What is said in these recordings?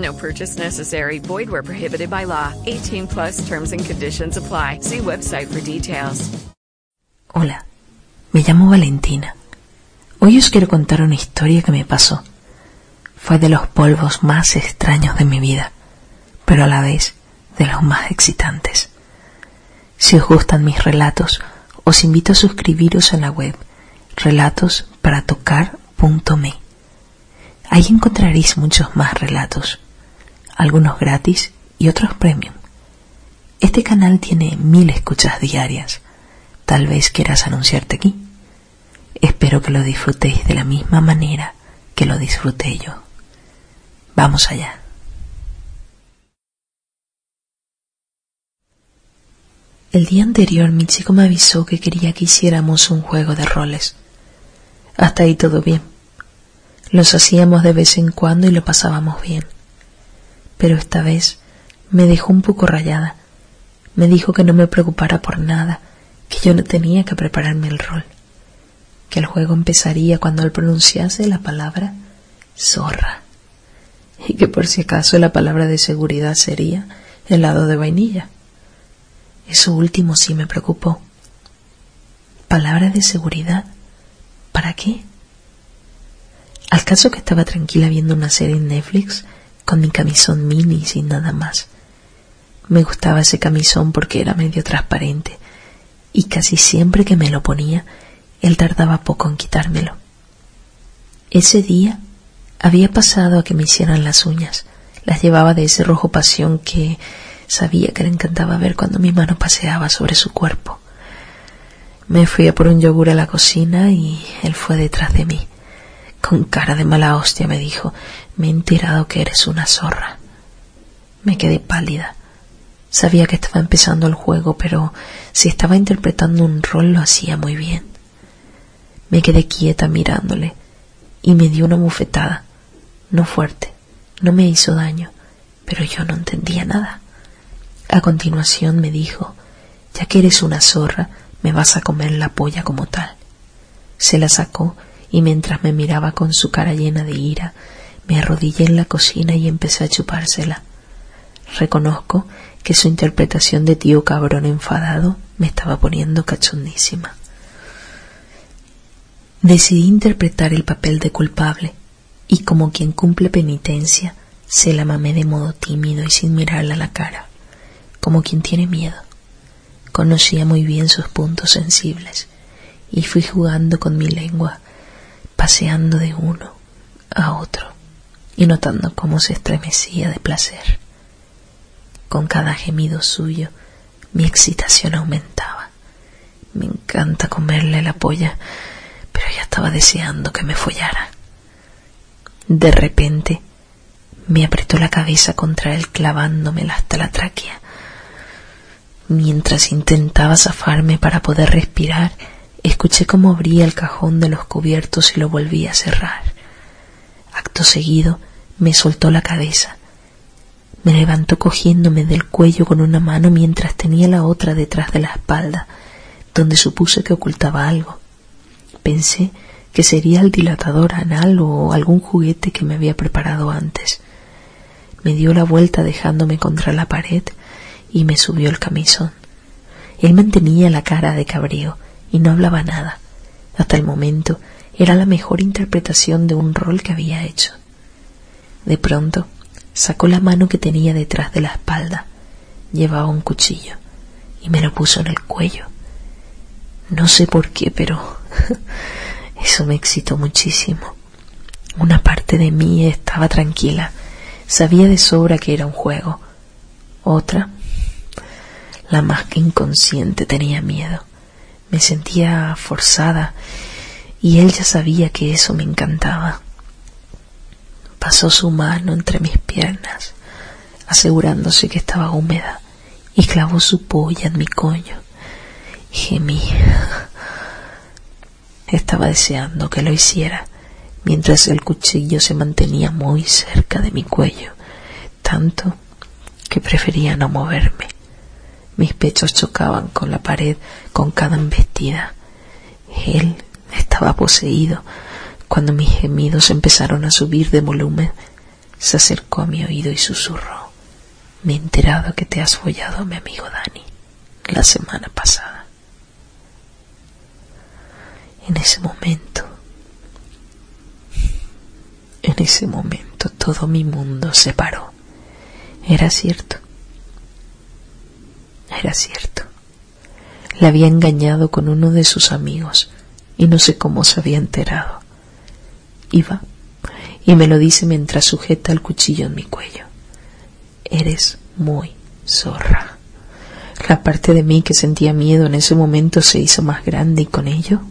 No purchase necessary. Void where prohibited by law. 18 plus terms and conditions apply. See website for details. Hola, me llamo Valentina. Hoy os quiero contar una historia que me pasó. Fue de los polvos más extraños de mi vida, pero a la vez de los más excitantes. Si os gustan mis relatos, os invito a suscribiros a la web relatos.para.tocar.me. Ahí encontraréis muchos más relatos, algunos gratis y otros premium. Este canal tiene mil escuchas diarias. Tal vez quieras anunciarte aquí. Espero que lo disfrutéis de la misma manera que lo disfruté yo. Vamos allá. El día anterior mi chico me avisó que quería que hiciéramos un juego de roles. Hasta ahí todo bien. Los hacíamos de vez en cuando y lo pasábamos bien. Pero esta vez me dejó un poco rayada. Me dijo que no me preocupara por nada, que yo no tenía que prepararme el rol, que el juego empezaría cuando él pronunciase la palabra zorra, y que por si acaso la palabra de seguridad sería helado de vainilla. Eso último sí me preocupó. ¿Palabra de seguridad? ¿Para qué? Al caso que estaba tranquila viendo una serie en Netflix con mi camisón mini sin nada más. Me gustaba ese camisón porque era medio transparente y casi siempre que me lo ponía él tardaba poco en quitármelo. Ese día había pasado a que me hicieran las uñas. Las llevaba de ese rojo pasión que sabía que le encantaba ver cuando mi mano paseaba sobre su cuerpo. Me fui a por un yogur a la cocina y él fue detrás de mí. Con cara de mala hostia me dijo, me he enterado que eres una zorra. Me quedé pálida. Sabía que estaba empezando el juego, pero si estaba interpretando un rol lo hacía muy bien. Me quedé quieta mirándole y me dio una bufetada. No fuerte, no me hizo daño, pero yo no entendía nada. A continuación me dijo, ya que eres una zorra, me vas a comer la polla como tal. Se la sacó y mientras me miraba con su cara llena de ira, me arrodillé en la cocina y empecé a chupársela. Reconozco que su interpretación de tío cabrón enfadado me estaba poniendo cachondísima. Decidí interpretar el papel de culpable y como quien cumple penitencia, se la mamé de modo tímido y sin mirarla a la cara, como quien tiene miedo. Conocía muy bien sus puntos sensibles y fui jugando con mi lengua paseando de uno a otro y notando cómo se estremecía de placer. Con cada gemido suyo mi excitación aumentaba. Me encanta comerle la polla, pero ya estaba deseando que me follara. De repente me apretó la cabeza contra él clavándomela hasta la tráquea. Mientras intentaba zafarme para poder respirar, Escuché cómo abría el cajón de los cubiertos y lo volvía a cerrar. Acto seguido me soltó la cabeza. Me levantó cogiéndome del cuello con una mano mientras tenía la otra detrás de la espalda, donde supuse que ocultaba algo. Pensé que sería el dilatador anal o algún juguete que me había preparado antes. Me dio la vuelta dejándome contra la pared y me subió el camisón. Él mantenía la cara de cabrío y no hablaba nada. Hasta el momento era la mejor interpretación de un rol que había hecho. De pronto sacó la mano que tenía detrás de la espalda. Llevaba un cuchillo y me lo puso en el cuello. No sé por qué, pero eso me excitó muchísimo. Una parte de mí estaba tranquila, sabía de sobra que era un juego. Otra, la más que inconsciente, tenía miedo. Me sentía forzada y él ya sabía que eso me encantaba. Pasó su mano entre mis piernas, asegurándose que estaba húmeda, y clavó su polla en mi coño. Gemí. Estaba deseando que lo hiciera, mientras el cuchillo se mantenía muy cerca de mi cuello, tanto que prefería no moverme. Mis pechos chocaban con la pared con cada embestida. Él estaba poseído. Cuando mis gemidos empezaron a subir de volumen, se acercó a mi oído y susurró. Me he enterado que te has follado a mi amigo Dani la semana pasada. En ese momento, en ese momento todo mi mundo se paró. Era cierto. Era cierto. Le había engañado con uno de sus amigos y no sé cómo se había enterado. Iba y me lo dice mientras sujeta el cuchillo en mi cuello. Eres muy zorra. La parte de mí que sentía miedo en ese momento se hizo más grande y con ello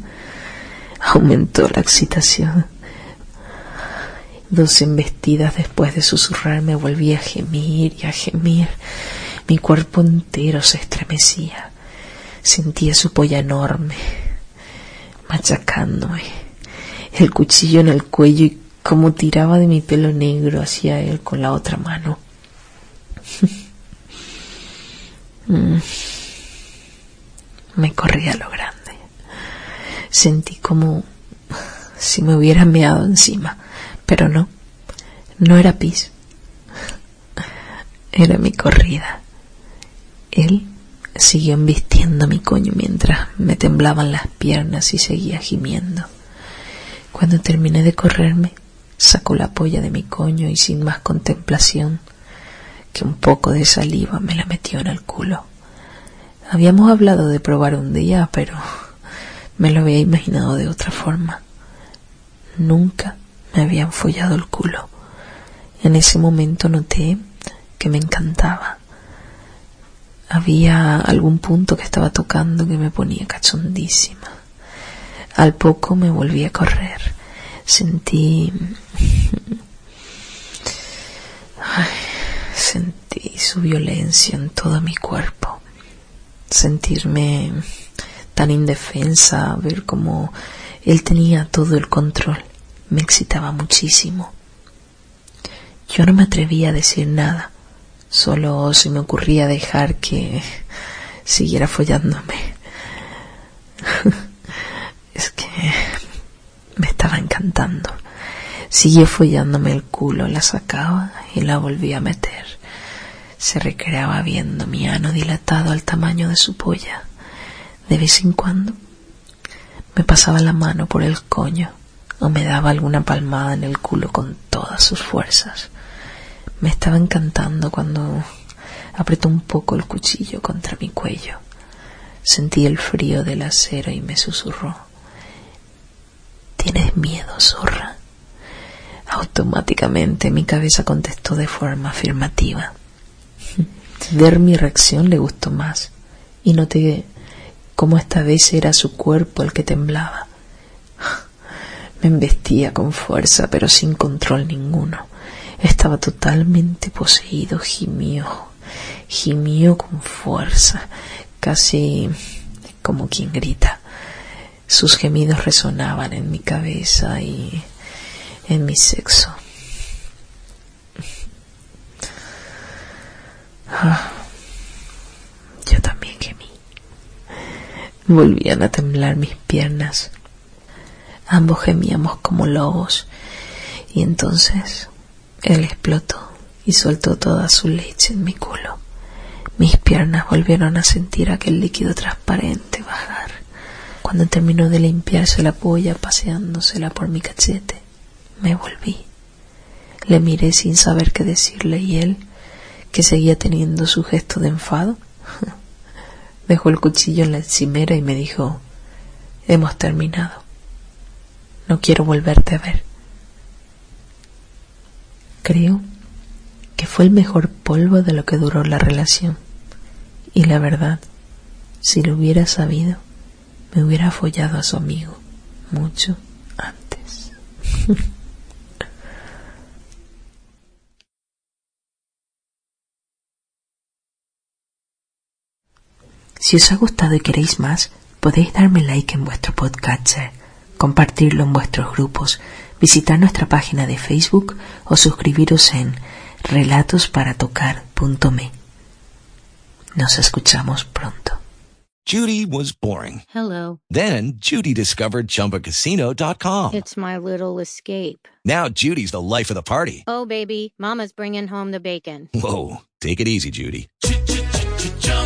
aumentó la excitación. Dos embestidas después de susurrarme volví a gemir y a gemir. Mi cuerpo entero se estremecía. Sentía su polla enorme, machacándome, el cuchillo en el cuello y como tiraba de mi pelo negro hacia él con la otra mano. Mm. Me corría lo grande. Sentí como si me hubiera meado encima, pero no, no era pis, era mi corrida. Él siguió embistiendo mi coño mientras me temblaban las piernas y seguía gimiendo. Cuando terminé de correrme, sacó la polla de mi coño y sin más contemplación que un poco de saliva me la metió en el culo. Habíamos hablado de probar un día, pero me lo había imaginado de otra forma. Nunca me habían follado el culo. En ese momento noté que me encantaba. Había algún punto que estaba tocando que me ponía cachondísima. Al poco me volví a correr. Sentí... sentí su violencia en todo mi cuerpo. Sentirme tan indefensa, ver cómo él tenía todo el control, me excitaba muchísimo. Yo no me atrevía a decir nada, solo se me ocurría dejar que siguiera follándome. es que me estaba encantando. Siguió follándome el culo, la sacaba y la volvía a meter. Se recreaba viendo mi ano dilatado al tamaño de su polla. De vez en cuando me pasaba la mano por el coño o me daba alguna palmada en el culo con todas sus fuerzas. Me estaba encantando cuando apretó un poco el cuchillo contra mi cuello. Sentí el frío del acero y me susurró. ¿Tienes miedo, zorra? Automáticamente mi cabeza contestó de forma afirmativa. Ver mi reacción le gustó más y noté cómo esta vez era su cuerpo el que temblaba. Me embestía con fuerza, pero sin control ninguno. Estaba totalmente poseído, gimió, gimió con fuerza, casi como quien grita. Sus gemidos resonaban en mi cabeza y en mi sexo. Ah. Volvían a temblar mis piernas. Ambos gemíamos como lobos. Y entonces él explotó y soltó toda su leche en mi culo. Mis piernas volvieron a sentir aquel líquido transparente bajar. Cuando terminó de limpiarse la polla paseándosela por mi cachete, me volví. Le miré sin saber qué decirle y él, que seguía teniendo su gesto de enfado, Dejó el cuchillo en la encimera y me dijo, hemos terminado. No quiero volverte a ver. Creo que fue el mejor polvo de lo que duró la relación. Y la verdad, si lo hubiera sabido, me hubiera follado a su amigo mucho antes. si os ha gustado y queréis más, podéis darme like en vuestro podcatcher, compartirlo en vuestros grupos, visitar nuestra página de Facebook o suscribiros en relatosparatocar.me. Nos escuchamos pronto. Judy was boring. Hello. Then Judy discovered ChumbaCasino.com. It's my little escape. Now Judy's the life of the party. Oh, baby, Mama's bringing home the bacon. Whoa, take it easy, Judy.